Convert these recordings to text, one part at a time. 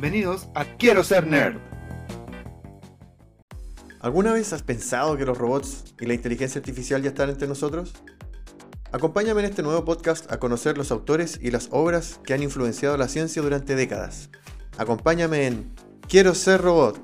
Bienvenidos a Quiero ser nerd. ¿Alguna vez has pensado que los robots y la inteligencia artificial ya están entre nosotros? Acompáñame en este nuevo podcast a conocer los autores y las obras que han influenciado la ciencia durante décadas. Acompáñame en Quiero ser robot.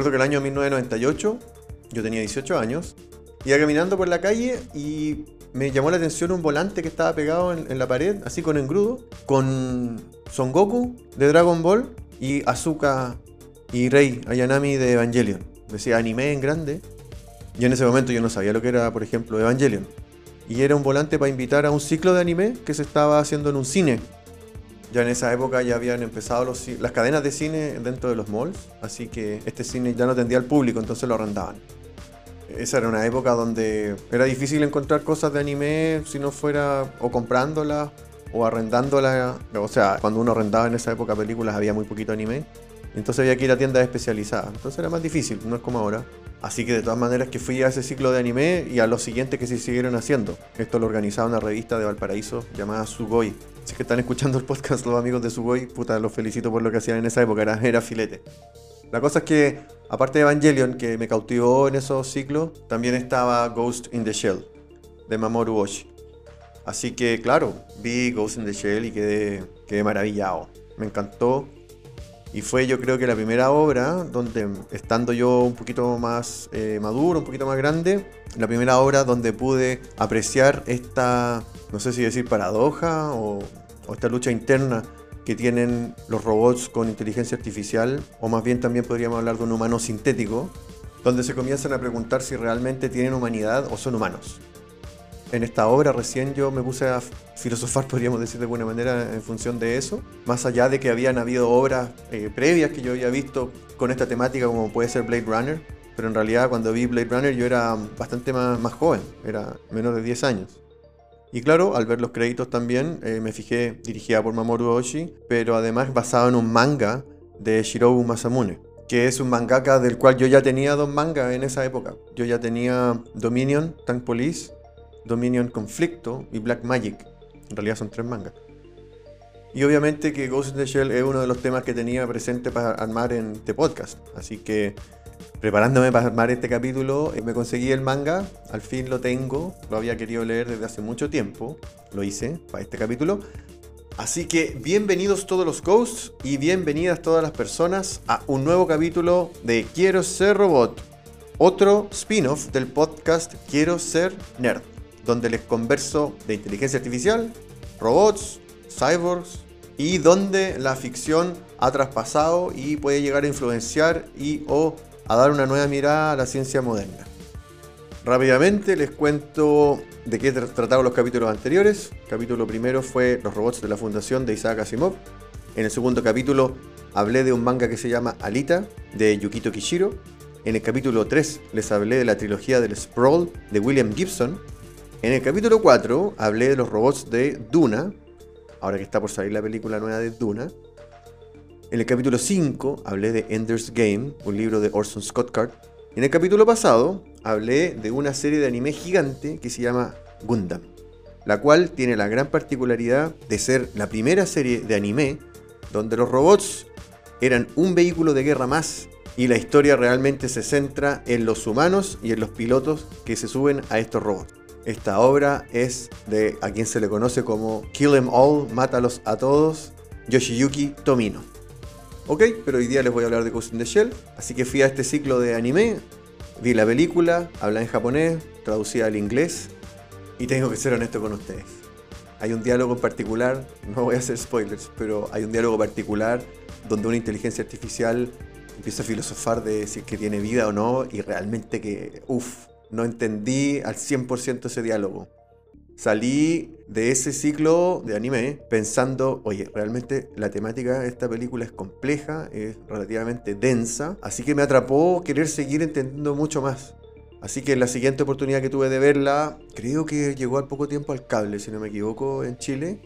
Me acuerdo que el año 1998, yo tenía 18 años, iba caminando por la calle y me llamó la atención un volante que estaba pegado en, la pared, así con engrudo, con Son Goku de Dragon Ball y Asuka y Rei Ayanami de Evangelion. Decía anime en grande. Y en ese momento yo no sabía lo que era, por ejemplo, Evangelion. Y era un volante para invitar a un ciclo de anime que se estaba haciendo en un cine. Ya en esa época ya habían empezado los las cadenas de cine dentro de los malls, así que este cine ya no atendía al público, entonces lo arrendaban. Esa era una época donde era difícil encontrar cosas de anime si no fuera o comprándolas o arrendándolas. O sea, cuando uno arrendaba en esa época películas había muy poquito anime. Entonces había que ir a tiendas especializadas. Entonces era más difícil, no es como ahora. Así que de todas maneras que fui a ese ciclo de anime y a los siguientes que se siguieron haciendo. Esto lo organizaba una revista de Valparaíso llamada Sugoi. Si es que están escuchando el podcast los amigos de Sugoi, puta, los felicito por lo que hacían en esa época, era, era filete. La cosa es que, aparte de Evangelion, que me cautivó en esos ciclos, también estaba Ghost in the Shell, de Mamoru Oshii. Así que, claro, vi Ghost in the Shell y quedé, quedé maravillado. Me encantó. Y fue yo creo que la primera obra donde, estando yo un poquito más eh, maduro, un poquito más grande, la primera obra donde pude apreciar esta, no sé si decir paradoja o, o esta lucha interna que tienen los robots con inteligencia artificial, o más bien también podríamos hablar de un humano sintético, donde se comienzan a preguntar si realmente tienen humanidad o son humanos. En esta obra recién yo me puse a filosofar, podríamos decir de alguna manera, en función de eso, más allá de que habían habido obras eh, previas que yo había visto con esta temática, como puede ser Blade Runner, pero en realidad cuando vi Blade Runner yo era bastante más, joven, era menor de 10 años. Y claro, al ver los créditos también, eh, me fijé, dirigida por Mamoru Oshii, pero además basado en un manga de Shirobu Masamune, que es un mangaka del cual yo ya tenía dos mangas en esa época. Yo ya tenía Dominion, Tank Police, Dominion Conflicto y Black Magic. En realidad son tres mangas. Y obviamente que Ghost in the Shell es uno de los temas que tenía presente para armar en este podcast. Así que preparándome para armar este capítulo, eh, me conseguí el manga, al fin lo tengo, lo había querido leer desde hace mucho tiempo, lo hice para este capítulo. Así que bienvenidos todos los ghosts y bienvenidas todas las personas a un nuevo capítulo de Quiero ser robot, otro spin-off del podcast Quiero ser nerd, donde les converso de inteligencia artificial, robots, cyborgs y donde la ficción ha traspasado y puede llegar a influenciar y o a dar una nueva mirada a la ciencia moderna. Rápidamente les cuento de qué tra- trataron los capítulos anteriores. El capítulo primero fue Los robots de la fundación de Isaac Asimov. En el segundo capítulo hablé de un manga que se llama Alita de Yukito Kishiro. En el capítulo 3 les hablé de la trilogía del Sprawl de William Gibson. En el capítulo 4 hablé de los robots de Duna, ahora que está por salir la película nueva de Duna. En el capítulo 5 hablé de Ender's Game, un libro de Orson Scott Card. En el capítulo pasado hablé de una serie de anime gigante que se llama Gundam, la cual tiene la gran particularidad de ser la primera serie de anime donde los robots eran un vehículo de guerra más y la historia realmente se centra en los humanos y en los pilotos que se suben a estos robots. Esta obra es de a quien se le conoce como Kill 'em All, Mátalos a Todos, Yoshiyuki Tomino. Ok, pero hoy día les voy a hablar de Ghost in the Shell, así que fui a este ciclo de anime, vi la película, habla en japonés, traducida al inglés, y tengo que ser honesto con ustedes. Hay un diálogo en particular, no voy a hacer spoilers, pero hay un diálogo particular donde una inteligencia artificial empieza a filosofar de si es que tiene vida o no, y realmente que, uff, no entendí al 100% ese diálogo. Salí de ese ciclo de anime pensando, oye, realmente la temática de esta película es compleja, es relativamente densa, así que me atrapó querer seguir entendiendo mucho más. Así que la siguiente oportunidad que tuve de verla, creo que llegó al poco tiempo al cable, si no me equivoco, en Chile.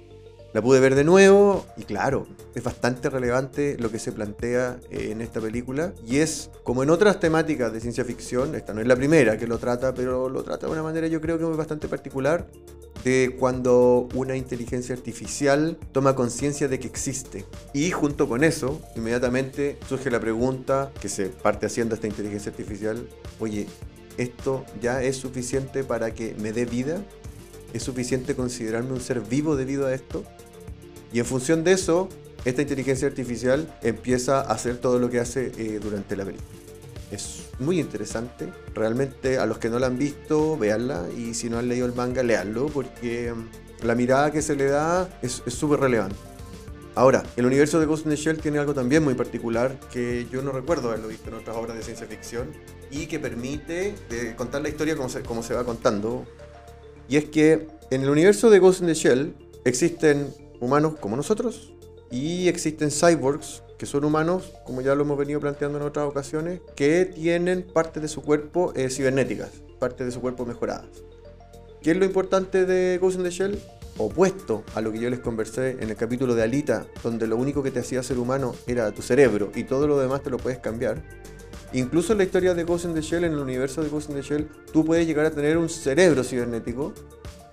La pude ver de nuevo y claro, es bastante relevante lo que se plantea eh, en esta película. Y es, como en otras temáticas de ciencia ficción, esta no es la primera que lo trata, pero lo trata de una manera yo creo que muy bastante particular, de cuando una inteligencia artificial toma conciencia de que existe. Y junto con eso, inmediatamente surge la pregunta que se parte haciendo esta inteligencia artificial, oye, ¿esto ya es suficiente para que me dé vida? ¿Es suficiente considerarme un ser vivo debido a esto? Y en función de eso, esta inteligencia artificial empieza a hacer todo lo que hace eh, durante la película. Es muy interesante. Realmente a los que no la han visto, véanla. Y si no han leído el manga, leanlo. Porque mm, la mirada que se le da es súper relevante. Ahora, el universo de Ghost in the Shell tiene algo también muy particular que yo no recuerdo haberlo visto en otras obras de ciencia ficción y que permite eh, contar la historia como se, como se va contando. Y es que en el universo de Ghost in the Shell existen humanos como nosotros y existen cyborgs que son humanos, como ya lo hemos venido planteando en otras ocasiones, que tienen parte de su cuerpo eh, cibernéticas, parte de su cuerpo mejoradas. ¿Qué es lo importante de Ghost in the Shell? Opuesto a lo que yo les conversé en el capítulo de Alita, donde lo único que te hacía ser humano era tu cerebro y todo lo demás te lo puedes cambiar. Incluso en la historia de Ghost in the Shell, en el universo de Ghost in the Shell, tú puedes llegar a tener un cerebro cibernético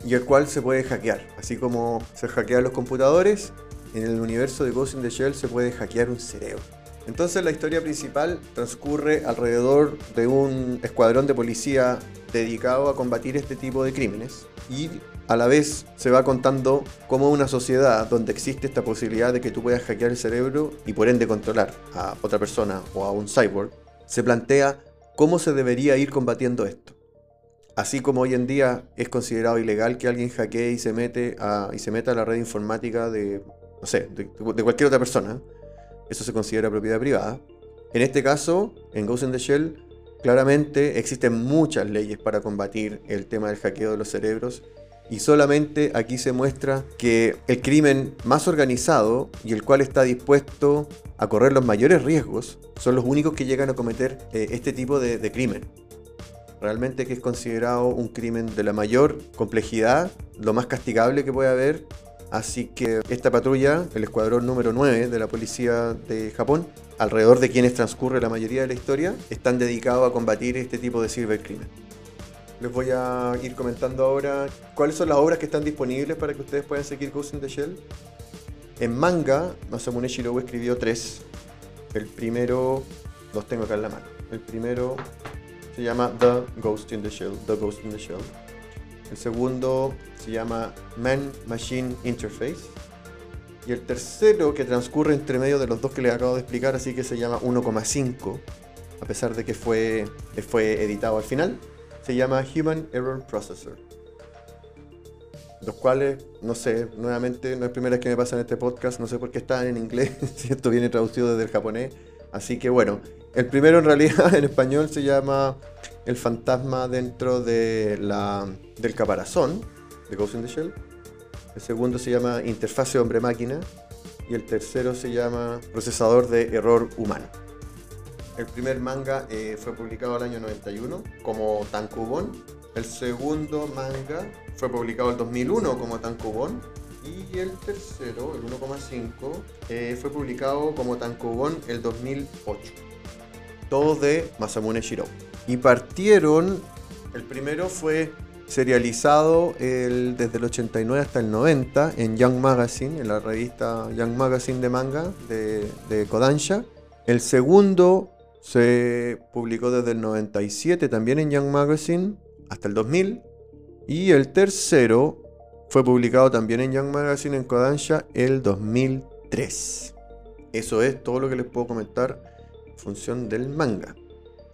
y el cual se puede hackear. Así como se hackean los computadores, en el universo de Ghost in the Shell se puede hackear un cerebro. Entonces la historia principal transcurre alrededor de un escuadrón de policía dedicado a combatir este tipo de crímenes y a la vez se va contando cómo una sociedad donde existe esta posibilidad de que tú puedas hackear el cerebro y por ende controlar a otra persona o a un cyborg, se plantea cómo se debería ir combatiendo esto. Así como hoy en día es considerado ilegal que alguien hackee y se mete a, y se meta a la red informática de, no sé, de, cualquier otra persona, eso se considera propiedad privada. En este caso, en Ghost in the Shell, claramente existen muchas leyes para combatir el tema del hackeo de los cerebros y solamente aquí se muestra que el crimen más organizado y el cual está dispuesto a correr los mayores riesgos son los únicos que llegan a cometer eh, este tipo de crimen realmente que es considerado un crimen de la mayor complejidad, lo más castigable que puede haber. Así que esta patrulla, el escuadrón número 9 de la policía de Japón, alrededor de quienes transcurre la mayoría de la historia, están dedicados a combatir este tipo de cibercrimen. Les voy a ir comentando ahora cuáles son las obras que están disponibles para que ustedes puedan seguir Ghost in the Shell. En manga, Masamune Shirobu escribió tres. El primero, los tengo acá en la mano. El primero se llama The Ghost in the Shell, The Ghost in the Shell. El segundo se llama Man Machine Interface. Y el tercero, que transcurre entre medio de los dos que les acabo de explicar, así que se llama 1,5, a pesar de que fue, fue editado al final, se llama Human Error Processor. Los cuales, no sé, nuevamente, no es primera vez que me pasa en este podcast, no sé por qué están en inglés, si esto viene traducido desde el japonés. Así que bueno, el primero en realidad en español se llama El fantasma dentro de la, del caparazón, de Ghost in the Shell. El segundo se llama Interfase hombre-máquina. Y el tercero se llama Procesador de error humano. El primer manga eh, fue publicado el año 91 como Tankubon. El segundo manga fue publicado en 2001 como Tankubon. Y el tercero, el 1,5, eh, fue publicado como Tankubon el 2008 todos de Masamune Shiro. Y partieron, el primero fue serializado desde el 89 hasta el 90 en Young Magazine, en la revista Young Magazine de manga de, de Kodansha. El segundo se publicó desde el 97 también en Young Magazine hasta el 2000. Y el tercero fue publicado también en Young Magazine en Kodansha el 2003. Eso es todo lo que les puedo comentar función del manga.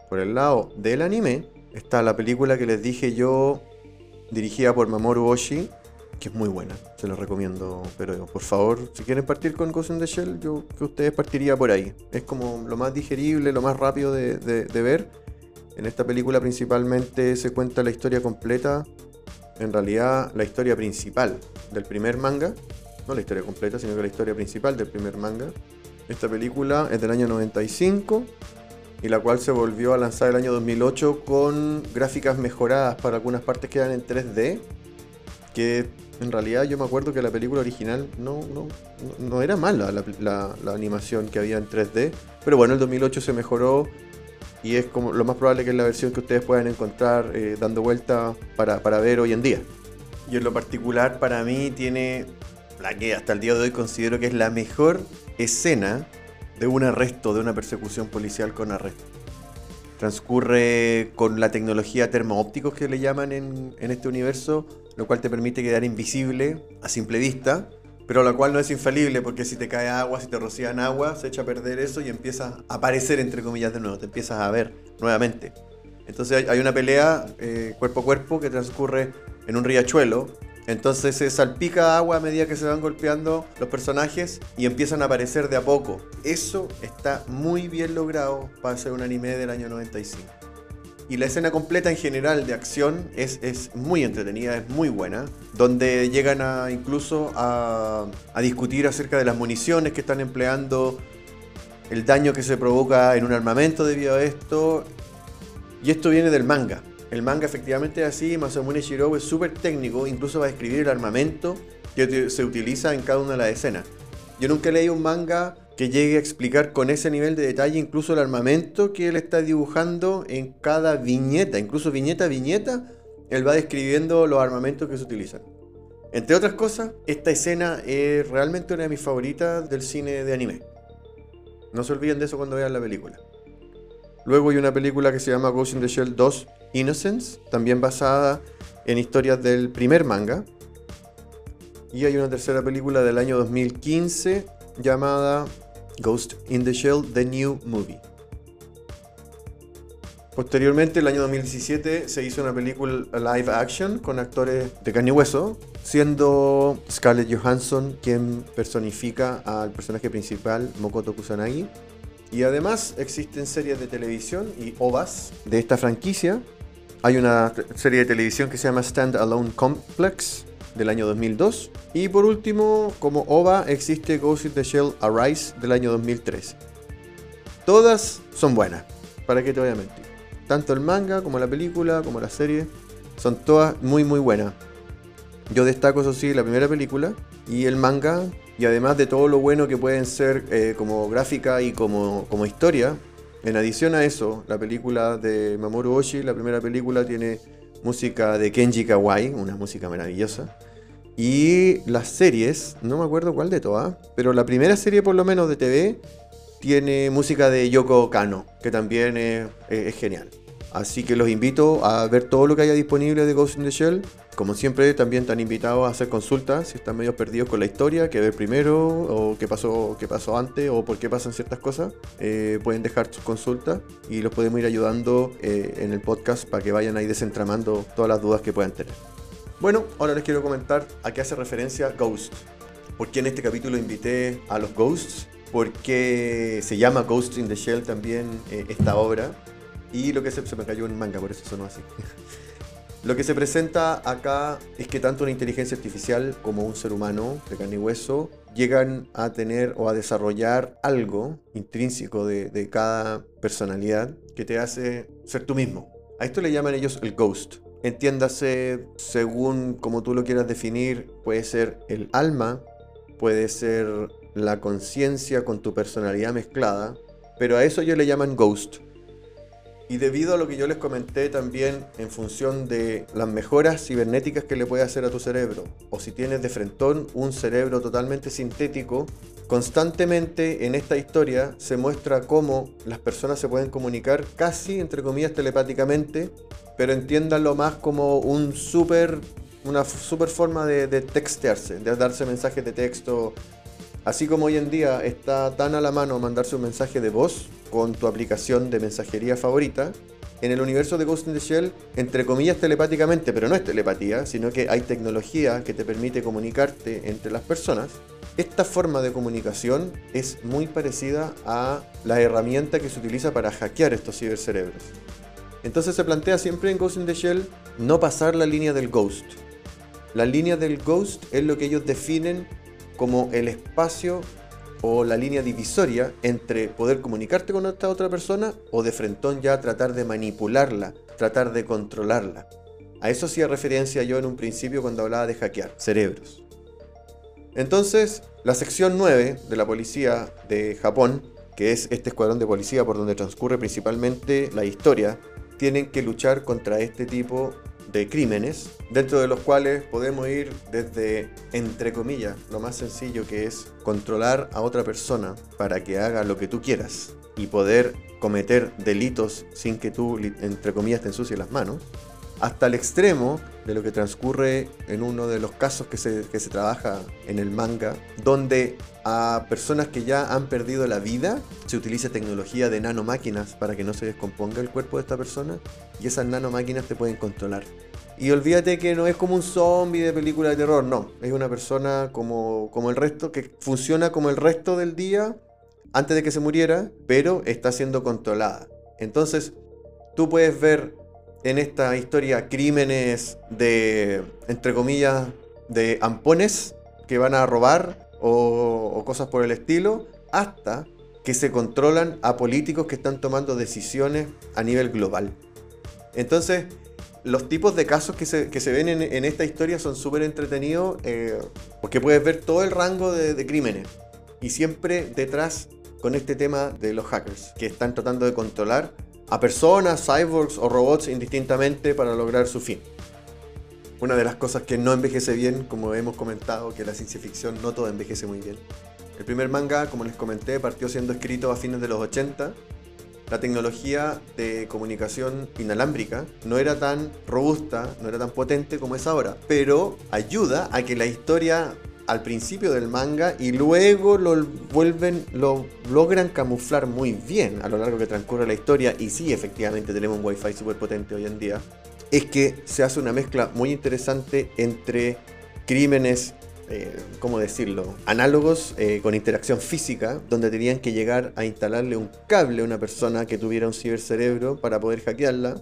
Por el lado del anime está la película que les dije yo, dirigida por Mamoru Oshii, que es muy buena, se los recomiendo. Pero por favor, si quieren partir con Ghost in the Shell, yo que ustedes partiría por ahí. Es como lo más digerible, lo más rápido de, ver. En esta película principalmente se cuenta la historia completa, en realidad la historia principal del primer manga, no la historia completa, sino que la historia principal del primer manga, esta película es del año 95 y la cual se volvió a lanzar el año 2008 con gráficas mejoradas para algunas partes que eran en 3D, que en realidad yo me acuerdo que la película original no, no, no era mala la, la, animación que había en 3D, pero bueno, el 2008 se mejoró y es como lo más probable que es la versión que ustedes puedan encontrar eh, dando vuelta para, para ver hoy en día. Y en lo particular para mí tiene la que hasta el día de hoy considero que es la mejor escena de un arresto, de una persecución policial con arresto. Transcurre con la tecnología termoópticos que le llaman en, este universo, lo cual te permite quedar invisible a simple vista, pero la cual no es infalible porque si te cae agua, si te rocían agua, se echa a perder eso y empiezas a aparecer entre comillas de nuevo, te empiezas a ver nuevamente. Entonces hay una pelea eh, cuerpo a cuerpo que transcurre en un riachuelo entonces se salpica agua a medida que se van golpeando los personajes y empiezan a aparecer de a poco. Eso está muy bien logrado para ser un anime del año 95. Y la escena completa en general de acción es, es muy entretenida, es muy buena, donde llegan a incluso a, a discutir acerca de las municiones que están empleando, el daño que se provoca en un armamento debido a esto. Y esto viene del manga. El manga efectivamente es así, Masamune Shirou es súper técnico, incluso va a describir el armamento que se utiliza en cada una de las escenas. Yo nunca leí un manga que llegue a explicar con ese nivel de detalle incluso el armamento que él está dibujando en cada viñeta, incluso viñeta a viñeta, él va describiendo los armamentos que se utilizan. Entre otras cosas, esta escena es realmente una de mis favoritas del cine de anime. No se olviden de eso cuando vean la película. Luego hay una película que se llama Ghost in the Shell 2 Innocence, también basada en historias del primer manga. Y hay una tercera película del año 2015 llamada Ghost in the Shell, The New Movie. Posteriormente, el año 2017, se hizo una película live action con actores de carne y hueso, siendo Scarlett Johansson quien personifica al personaje principal, Mokoto Kusanagi. Y además existen series de televisión y OVAs de esta franquicia, hay una serie de televisión que se llama Stand Alone Complex del año 2002. Y por último, como OVA, existe Ghost in the Shell Arise del año 2003. Todas son buenas, para qué te voy a mentir. Tanto el manga como la película, como la serie, son todas muy muy buenas. Yo destaco, eso sí, la primera película y el manga, y además de todo lo bueno que pueden ser eh, como gráfica y como, como historia, en adición a eso, la película de Mamoru Oshii, la primera película, tiene música de Kenji Kawai, una música maravillosa. Y las series, no me acuerdo cuál de todas, pero la primera serie por lo menos de TV tiene música de Yoko Kano, que también es, es genial. Así que los invito a ver todo lo que haya disponible de Ghost in the Shell. Como siempre, también están invitados a hacer consultas si están medio perdidos con la historia, que ver primero, o qué pasó, qué pasó antes, o por qué pasan ciertas cosas. Eh, pueden dejar sus consultas y los podemos ir ayudando eh, en el podcast para que vayan ahí desentramando todas las dudas que puedan tener. Bueno, ahora les quiero comentar a qué hace referencia Ghost. ¿Por qué en este capítulo invité a los Ghosts? ¿Por qué se llama Ghost in the Shell también eh, esta obra? Y lo que se, se me cayó en manga, por eso sonó así. Lo que se presenta acá es que tanto una inteligencia artificial como un ser humano de carne y hueso llegan a tener o a desarrollar algo intrínseco de, de, cada personalidad que te hace ser tú mismo. A esto le llaman ellos el ghost. Entiéndase, según como tú lo quieras definir, puede ser el alma, puede ser la conciencia con tu personalidad mezclada, pero a eso ellos le llaman ghost. Y debido a lo que yo les comenté también en función de las mejoras cibernéticas que le puede hacer a tu cerebro, o si tienes de frentón un cerebro totalmente sintético, constantemente en esta historia se muestra cómo las personas se pueden comunicar casi, entre comillas, telepáticamente, pero entiéndanlo más como un super, una super forma de, de textearse, de darse mensajes de texto. Así como hoy en día está tan a la mano mandarse un mensaje de voz, con tu aplicación de mensajería favorita, en el universo de Ghost in the Shell, entre comillas telepáticamente, pero no es telepatía, sino que hay tecnología que te permite comunicarte entre las personas. Esta forma de comunicación es muy parecida a la herramienta que se utiliza para hackear estos cibercerebros. Entonces se plantea siempre en Ghost in the Shell no pasar la línea del ghost. La línea del ghost es lo que ellos definen como el espacio o la línea divisoria entre poder comunicarte con esta otra persona o de frentón ya tratar de manipularla, tratar de controlarla. A eso hacía referencia yo en un principio cuando hablaba de hackear cerebros. Entonces, la sección 9 de la policía de Japón, que es este escuadrón de policía por donde transcurre principalmente la historia, tienen que luchar contra este tipo de crímenes, dentro de los cuales podemos ir desde, entre comillas, lo más sencillo que es controlar a otra persona para que haga lo que tú quieras y poder cometer delitos sin que tú, entre comillas, te ensucies las manos, hasta el extremo de lo que transcurre en uno de los casos que se, que se trabaja en el manga, donde a personas que ya han perdido la vida se utiliza tecnología de nanomáquinas para que no se descomponga el cuerpo de esta persona y esas nanomáquinas te pueden controlar. Y olvídate que no es como un zombie de película de terror, no, es una persona como, como el resto, que funciona como el resto del día antes de que se muriera, pero está siendo controlada. Entonces, tú puedes ver en esta historia crímenes de, entre comillas, de ampones que van a robar o, cosas por el estilo, hasta que se controlan a políticos que están tomando decisiones a nivel global. Entonces, los tipos de casos que se, ven en, esta historia son súper entretenidos eh, porque puedes ver todo el rango de, de, crímenes y siempre detrás con este tema de los hackers que están tratando de controlar a personas, cyborgs o robots indistintamente para lograr su fin. Una de las cosas que no envejece bien, como hemos comentado, que la ciencia ficción no todo envejece muy bien. El primer manga, como les comenté, partió siendo escrito a fines de los 80. La tecnología de comunicación inalámbrica no era tan robusta, no era tan potente como es ahora, pero ayuda a que la historia al principio del manga y luego lo vuelven, lo logran camuflar muy bien a lo largo que transcurre la historia. Y sí, efectivamente tenemos un wifi súper potente hoy en día. Es que se hace una mezcla muy interesante entre crímenes, eh, ¿cómo decirlo? Análogos eh, con interacción física, donde tenían que llegar a instalarle un cable a una persona que tuviera un cibercerebro para poder hackearla.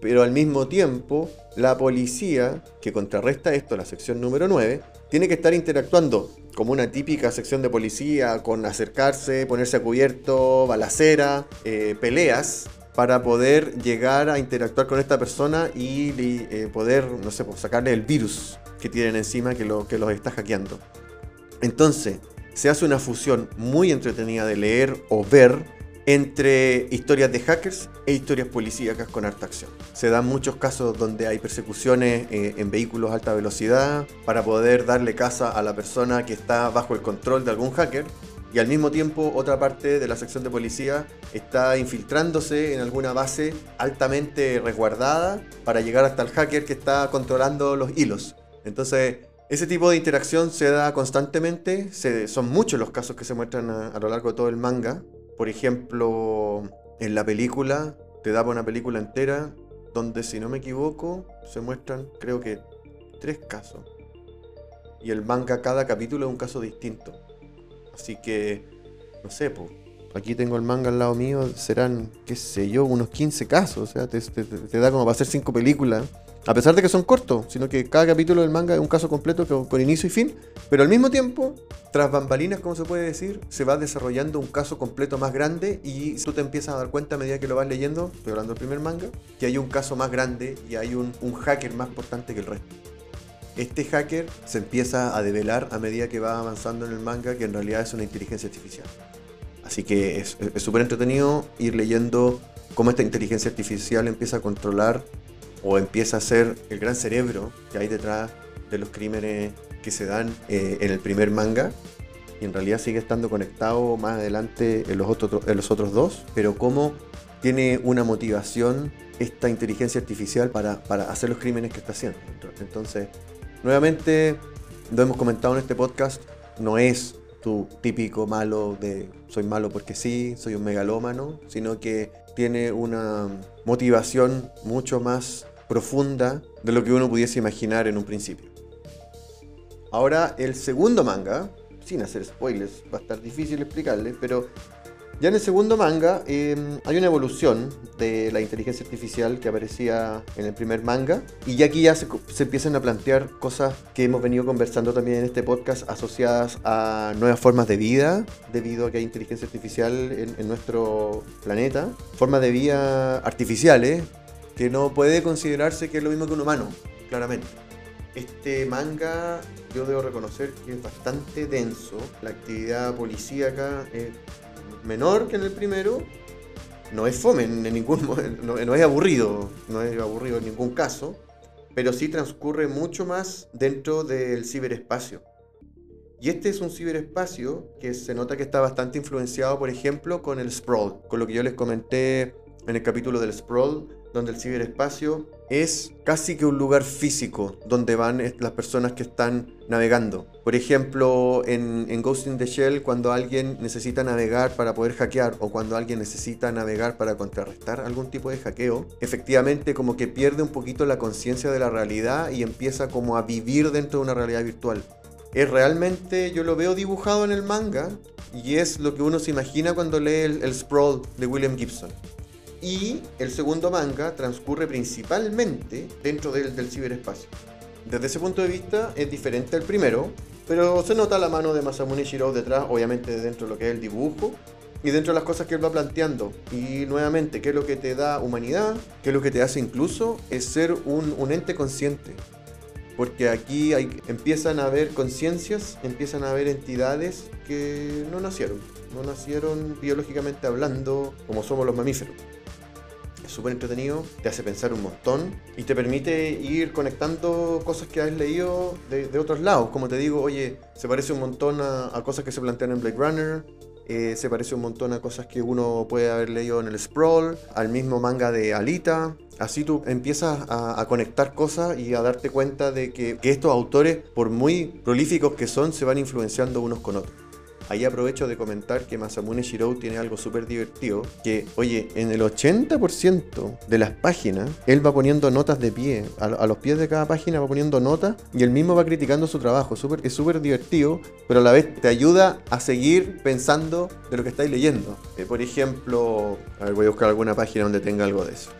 Pero al mismo tiempo, la policía, que contrarresta esto, la sección número 9, tiene que estar interactuando como una típica sección de policía, con acercarse, ponerse a cubierto, balacera, eh, peleas, para poder llegar a interactuar con esta persona y eh, poder, no sé, pues, sacarle el virus que tienen encima que, lo, que los está hackeando. Entonces, se hace una fusión muy entretenida de leer o ver entre historias de hackers e historias policíacas con harta acción. Se dan muchos casos donde hay persecuciones eh, en vehículos a alta velocidad para poder darle caza a la persona que está bajo el control de algún hacker y al mismo tiempo otra parte de la sección de policía está infiltrándose en alguna base altamente resguardada para llegar hasta el hacker que está controlando los hilos. Entonces, ese tipo de interacción se da constantemente, son muchos los casos que se muestran a lo largo de todo el manga, por ejemplo, en la película, te daba una película entera donde, si no me equivoco, se muestran, creo que, tres casos. Y el manga, cada capítulo es un caso distinto. Así que, no sé, pues, aquí tengo el manga al lado mío, serán, qué sé yo, unos 15 casos. O sea, te, te da como para hacer cinco películas. A pesar de que son cortos, sino que cada capítulo del manga es un caso completo con inicio y fin, pero al mismo tiempo, tras bambalinas, como se puede decir, se va desarrollando un caso completo más grande y tú te empiezas a dar cuenta a medida que lo vas leyendo, estoy hablando del primer manga, que hay un caso más grande y hay un, hacker más importante que el resto. Este hacker se empieza a develar a medida que va avanzando en el manga, que en realidad es una inteligencia artificial. Así que es súper entretenido ir leyendo cómo esta inteligencia artificial empieza a controlar o empieza a ser el gran cerebro que hay detrás de los crímenes que se dan eh, en el primer manga y en realidad sigue estando conectado más adelante en los, otros, en los otros dos, pero cómo tiene una motivación esta inteligencia artificial para, para hacer los crímenes que está haciendo. Entonces, nuevamente, lo hemos comentado en este podcast, no es tu típico malo de soy malo porque sí, soy un megalómano, sino que tiene una motivación mucho más profunda de lo que uno pudiese imaginar en un principio. Ahora, el segundo manga, sin hacer spoilers, va a estar difícil explicarle, pero Ya en el segundo manga eh, hay una evolución de la inteligencia artificial que aparecía en el primer manga y ya aquí ya se, se, empiezan a plantear cosas que hemos venido conversando también en este podcast asociadas a nuevas formas de vida debido a que hay inteligencia artificial en, en nuestro planeta, formas de vida artificiales que no puede considerarse que es lo mismo que un humano, claramente. Este manga yo debo reconocer que es bastante denso, la actividad policíaca es menor que en el primero. No es fome en ningún no, no es aburrido, no es aburrido en ningún caso, pero sí transcurre mucho más dentro del ciberespacio. Y este es un ciberespacio que se nota que está bastante influenciado, por ejemplo, con el sprawl, con lo que yo les comenté en el capítulo del sprawl, donde el ciberespacio es casi que un lugar físico donde van las personas que están navegando. Por ejemplo, en, Ghost in the Shell, cuando alguien necesita navegar para poder hackear o cuando alguien necesita navegar para contrarrestar algún tipo de hackeo, efectivamente como que pierde un poquito la conciencia de la realidad y empieza como a vivir dentro de una realidad virtual. Es realmente, yo lo veo dibujado en el manga y es lo que uno se imagina cuando lee el Sprawl de William Gibson. Y el segundo manga transcurre principalmente dentro del, del, ciberespacio. Desde ese punto de vista es diferente al primero, pero se nota la mano de Masamune Shirou detrás, obviamente dentro de lo que es el dibujo y dentro de las cosas que él va planteando. Y nuevamente, ¿qué es lo que te da humanidad? ¿Qué es lo que te hace incluso? Es ser un, un ente consciente. Porque aquí hay, empiezan a haber conciencias, empiezan a haber entidades que no nacieron, no nacieron biológicamente hablando como somos los mamíferos es súper entretenido, te hace pensar un montón y te permite ir conectando cosas que has leído de, de otros lados. Como te digo, oye, se parece un montón a, cosas que se plantean en Blade Runner, eh, se parece un montón a cosas que uno puede haber leído en el Sprawl, al mismo manga de Alita. Así tú empiezas a, conectar cosas y a darte cuenta de que estos autores, por muy prolíficos que son, se van influenciando unos con otros. Ahí aprovecho de comentar que Masamune Shirou tiene algo súper divertido, que, oye, en el 80% de las páginas, él va poniendo notas de pie, a, los pies de cada página va poniendo notas, y él mismo va criticando su trabajo, super, es súper divertido, pero a la vez te ayuda a seguir pensando de lo que estáis leyendo. Eh, por ejemplo, a ver, voy a buscar alguna página donde tenga algo de eso.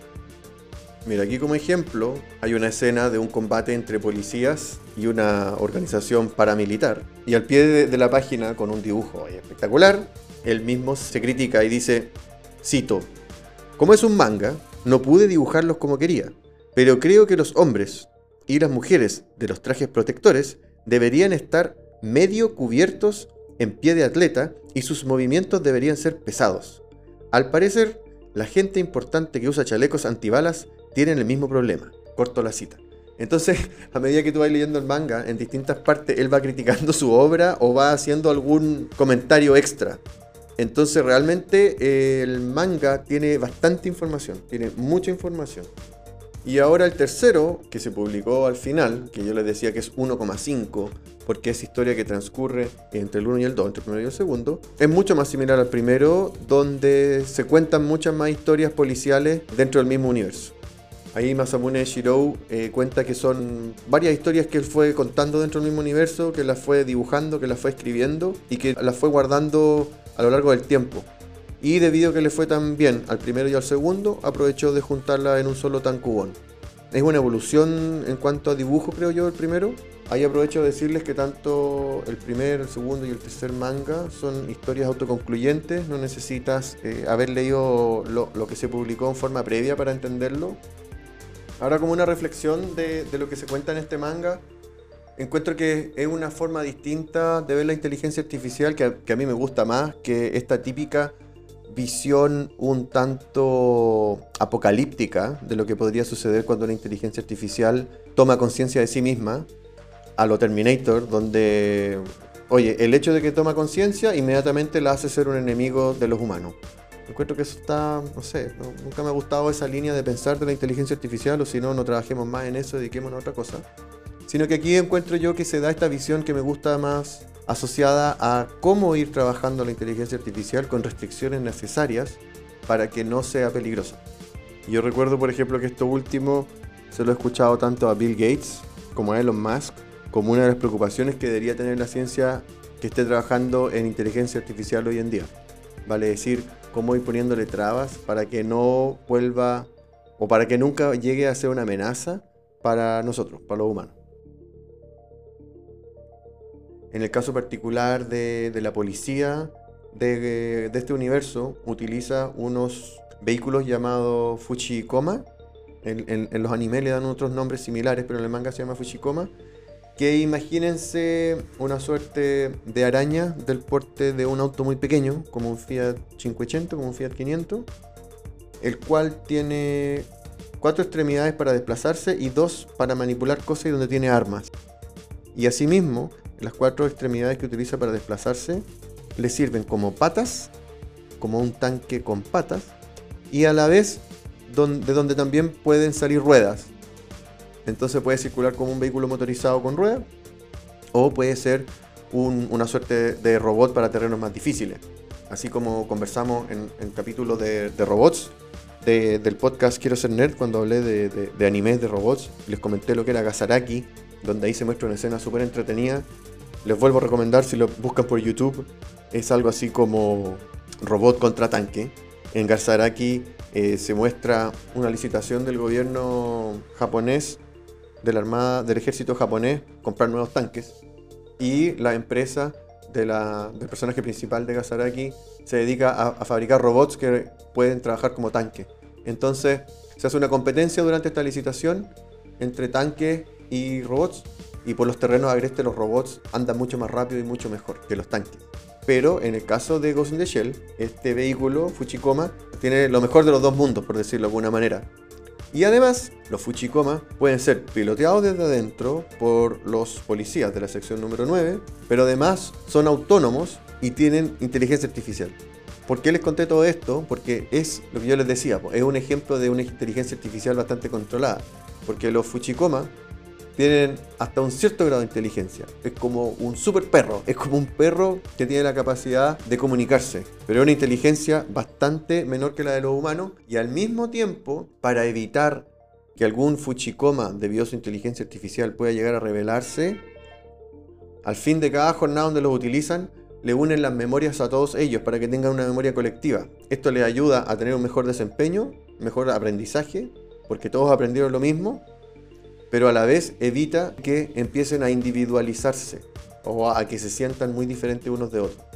Mira, aquí como ejemplo hay una escena de un combate entre policías y una organización paramilitar. Y al pie de, de la página, con un dibujo espectacular, él mismo se critica y dice, cito, como es un manga, no pude dibujarlos como quería, pero creo que los hombres y las mujeres de los trajes protectores deberían estar medio cubiertos en pie de atleta y sus movimientos deberían ser pesados. Al parecer, la gente importante que usa chalecos antibalas tienen el mismo problema. Corto la cita. Entonces, a medida que tú vas leyendo el manga, en distintas partes él va criticando su obra o va haciendo algún comentario extra. Entonces, realmente eh, el manga tiene bastante información, tiene mucha información. Y ahora el tercero, que se publicó al final, que yo les decía que es 1,5, porque es historia que transcurre entre el 1 y el 2, entre el primero y el segundo, es mucho más similar al primero, donde se cuentan muchas más historias policiales dentro del mismo universo. Ahí Masamune Shirou eh, cuenta que son varias historias que él fue contando dentro del mismo universo, que las fue dibujando, que las fue escribiendo y que las fue guardando a lo largo del tiempo. Y debido a que le fue tan bien al primero y al segundo, aprovechó de juntarla en un solo tancubón. Es una evolución en cuanto a dibujo, creo yo, el primero. Ahí aprovecho de decirles que tanto el primer, el segundo y el tercer manga son historias autoconcluyentes. No necesitas eh, haber leído lo que se publicó en forma previa para entenderlo. Ahora como una reflexión de, lo que se cuenta en este manga, encuentro que es una forma distinta de ver la inteligencia artificial que que a, mí me gusta más que esta típica visión un tanto apocalíptica de lo que podría suceder cuando la inteligencia artificial toma conciencia de sí misma a lo Terminator, donde, oye, el hecho de que toma conciencia inmediatamente la hace ser un enemigo de los humanos. Encuentro que eso está, no sé, no, nunca me ha gustado esa línea de pensar de la inteligencia artificial o si no, no trabajemos más en eso, dediquémonos a otra cosa. Sino que aquí encuentro yo que se da esta visión que me gusta más asociada a cómo ir trabajando la inteligencia artificial con restricciones necesarias para que no sea peligrosa. Yo recuerdo, por ejemplo, que esto último se lo he escuchado tanto a Bill Gates como a Elon Musk como una de las preocupaciones que debería tener la ciencia que esté trabajando en inteligencia artificial hoy en día vale decir, cómo ir poniéndole trabas para que no vuelva o para que nunca llegue a ser una amenaza para nosotros, para los humanos. En el caso particular de, la policía de, este universo, utiliza unos vehículos llamados Fuchikoma. En, en, los animes le dan otros nombres similares, pero en el manga se llama Fuchikoma. Que imagínense una suerte de araña del porte de un auto muy pequeño, como un Fiat 580, como un Fiat 500, el cual tiene cuatro extremidades para desplazarse y dos para manipular cosas y donde tiene armas. Y asimismo, las cuatro extremidades que utiliza para desplazarse le sirven como patas, como un tanque con patas, y a la vez de donde también pueden salir ruedas. Entonces puede circular como un vehículo motorizado con ruedas, o puede ser una suerte de robot para terrenos más difíciles. Así como conversamos en el capítulo de, robots del podcast Quiero ser nerd, cuando hablé de, de, animes de robots, les comenté lo que era Gazaraki, donde ahí se muestra una escena súper entretenida. Les vuelvo a recomendar si lo buscan por YouTube. Es algo así como robot contra tanque. En Gazaraki eh, se muestra una licitación del gobierno japonés, de la armada, del ejército japonés, comprar nuevos tanques. Y la empresa de la, del personaje principal de Gazaraki se dedica a, a fabricar robots que pueden trabajar como tanques. Entonces se hace una competencia durante esta licitación entre tanques y robots. Y por los terrenos agrestes los robots andan mucho más rápido y mucho mejor que los tanques. Pero en el caso de Ghost in the Shell, este vehículo, Fuchikoma, tiene lo mejor de los dos mundos, por decirlo de alguna manera. Y además, los Fuchikoma pueden ser piloteados desde adentro por los policías de la sección número 9, pero además son autónomos y tienen inteligencia artificial. ¿Por qué les conté todo esto? Porque es lo que yo les decía, es un ejemplo de una inteligencia artificial bastante controlada. Porque los Fuchikoma tienen hasta un cierto grado de inteligencia. Es como un super perro, es como un perro que tiene la capacidad de comunicarse, pero es una inteligencia bastante menor que la de los humanos y al mismo tiempo, para evitar que algún Fuchikoma, debido a su inteligencia artificial, pueda llegar a revelarse, al fin de cada jornada donde los utilizan, le unen las memorias a todos ellos para que tengan una memoria colectiva. Esto les ayuda a tener un mejor desempeño, mejor aprendizaje, porque todos aprendieron lo mismo pero a la vez evita que empiecen a individualizarse o a que se sientan muy diferentes unos de otros.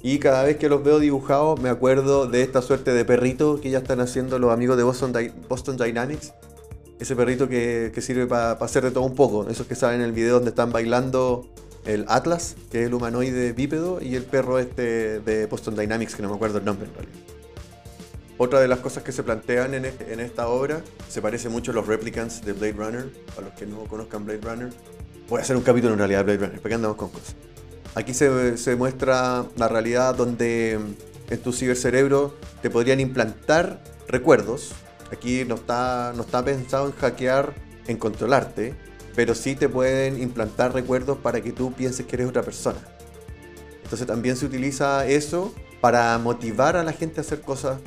Y cada vez que los veo dibujados me acuerdo de esta suerte de perrito que ya están haciendo los amigos de Boston, Dynamics. Ese perrito que, sirve para hacer de todo un poco. Esos que saben en el video donde están bailando el Atlas, que es el humanoide bípedo, y el perro este de Boston Dynamics, que no me acuerdo el nombre. Otra de las cosas que se plantean este, en, esta obra se parece mucho a los replicants de Blade Runner. A los que no conozcan Blade Runner, voy a hacer un capítulo en realidad de Blade Runner, porque andamos con cosas. Aquí se, muestra la realidad donde mm, en tu cibercerebro te podrían implantar recuerdos. Aquí está, no está pensado en hackear, en controlarte, pero sí te pueden implantar recuerdos para que tú pienses que eres otra persona. Entonces también se utiliza eso para motivar a la gente a hacer cosas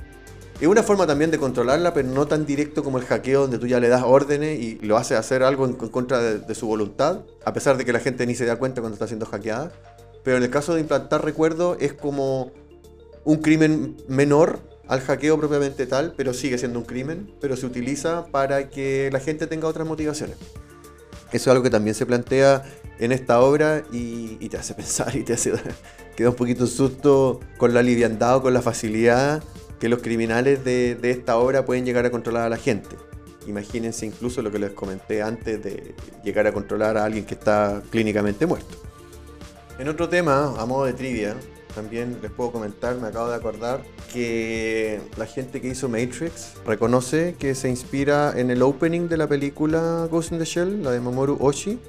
es una forma también de controlarla, pero no tan directo como el hackeo, donde tú ya le das órdenes y lo haces hacer algo en, contra de, su voluntad, a pesar de que la gente ni se da cuenta cuando está siendo hackeada. Pero en el caso de implantar recuerdos, es como un crimen menor al hackeo propiamente tal, pero sigue siendo un crimen, pero se utiliza para que la gente tenga otras motivaciones. Eso es algo que también se plantea en esta obra y, te hace pensar y te hace queda un poquito susto con la liviandad con la facilidad que los criminales de, esta obra pueden llegar a controlar a la gente. Imagínense incluso lo que les comenté antes de llegar a controlar a alguien que está clínicamente muerto. En otro tema, a modo de trivia, también les puedo comentar, me acabo de acordar, que la gente que hizo Matrix reconoce que se inspira en el opening de la película Ghost in the Shell, la de Mamoru Oshii,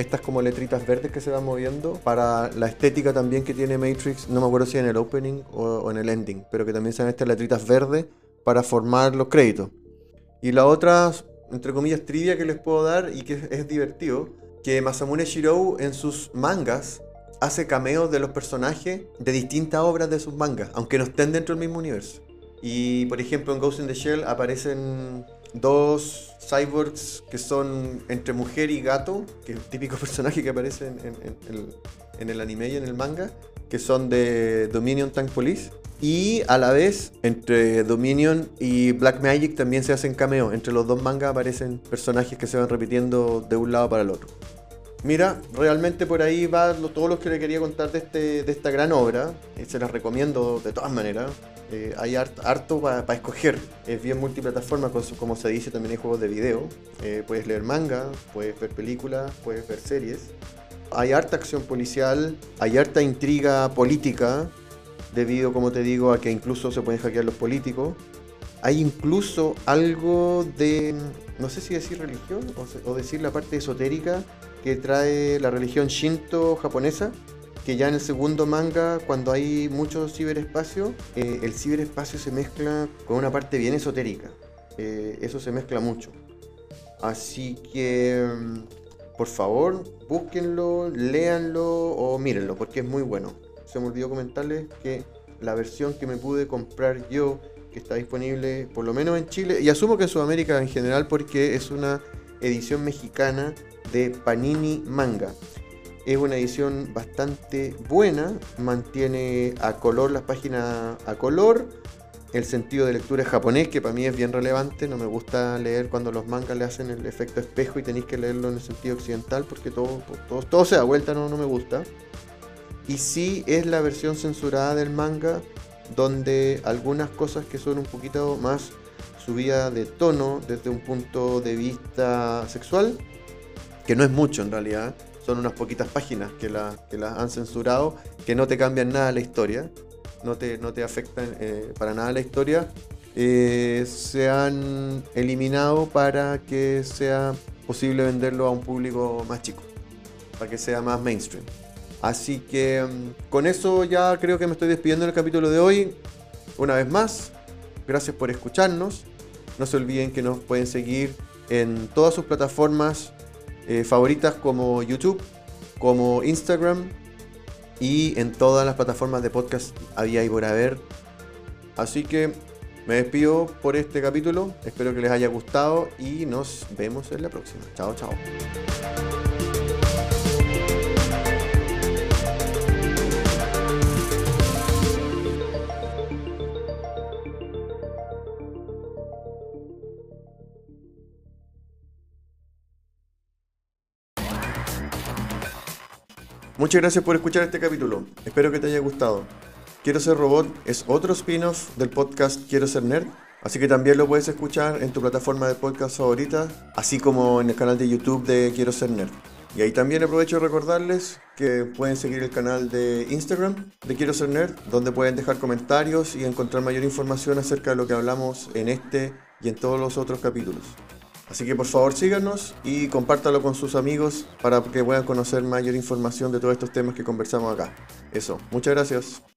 estas como letritas verdes que se van moviendo para la estética también que tiene Matrix, no me acuerdo si en el opening o, en el ending, pero que también sean estas letritas verdes para formar los créditos. Y la otra, entre comillas, trivia que les puedo dar y que es divertido, que Masamune Shirou en sus mangas hace cameos de los personajes de distintas obras de sus mangas, aunque no estén dentro del mismo universo. Y por ejemplo en Ghost in the Shell aparecen dos cyborgs que son entre mujer y gato, que es el típico personaje que aparece en, el anime y en el manga, que son de Dominion Tank Police. Y a la vez, entre Dominion y Black Magic también se hacen cameo. Entre los dos mangas aparecen personajes que se van repitiendo de un lado para el otro. Mira, realmente por ahí va lo, todo lo que le quería contar de, este, de esta gran obra. Eh, se las recomiendo de todas maneras. Eh, hay harto, para escoger. Es bien multiplataforma, como se dice, también hay juegos de video. Eh, puedes leer manga, puedes ver películas, puedes ver series. Hay harta acción policial, hay harta intriga política, debido, como te digo, a que incluso se pueden hackear los políticos. Hay incluso algo de, no sé si decir religión o, decir la parte esotérica que trae la religión shinto japonesa, que ya en el segundo manga, cuando hay mucho ciberespacio, eh, el ciberespacio se mezcla con una parte bien esotérica. Eh, eso se mezcla mucho. Así que, mm, por favor, búsquenlo, léanlo o mírenlo, porque es muy bueno. Se me olvidó comentarles que la versión que me pude comprar yo, que está disponible por lo menos en Chile, y asumo que en Sudamérica en general, porque es una edición mexicana de Panini Manga. Es una edición bastante buena, mantiene a color las páginas a color, el sentido de lectura es japonés, que para mí es bien relevante, no me gusta leer cuando los mangas le hacen el efecto espejo y tenéis que leerlo en el sentido occidental porque todo, todo, todo se da vuelta, no, no me gusta. Y sí es la versión censurada del manga, donde algunas cosas que son un poquito más subida de tono desde un punto de vista sexual, que no es mucho en realidad, son unas poquitas páginas que las que la han censurado, que no te cambian nada la historia, no te, no te afectan eh, para nada la historia, eh, se han eliminado para que sea posible venderlo a un público más chico, para que sea más mainstream. Así que mm, con eso ya creo que me estoy despidiendo del capítulo de hoy. Una vez más, gracias por escucharnos. No se olviden que nos pueden seguir en todas sus plataformas eh, favoritas como YouTube, como Instagram y en todas las plataformas de podcast había y por haber. Así que me despido por este capítulo. Espero que les haya gustado y nos vemos en la próxima. Chao, chao. Muchas gracias por escuchar este capítulo. Espero que te haya gustado. Quiero ser robot es otro spin-off del podcast Quiero ser nerd, así que también lo puedes escuchar en tu plataforma de podcast favorita, así como en el canal de YouTube de Quiero ser nerd. Y ahí también aprovecho de recordarles que pueden seguir el canal de Instagram de Quiero ser nerd, donde pueden dejar comentarios y encontrar mayor información acerca de lo que hablamos en este y en todos los otros capítulos. Así que por favor síganos y compártalo con sus amigos para que puedan conocer mayor información de todos estos temas que conversamos acá. Eso, muchas gracias.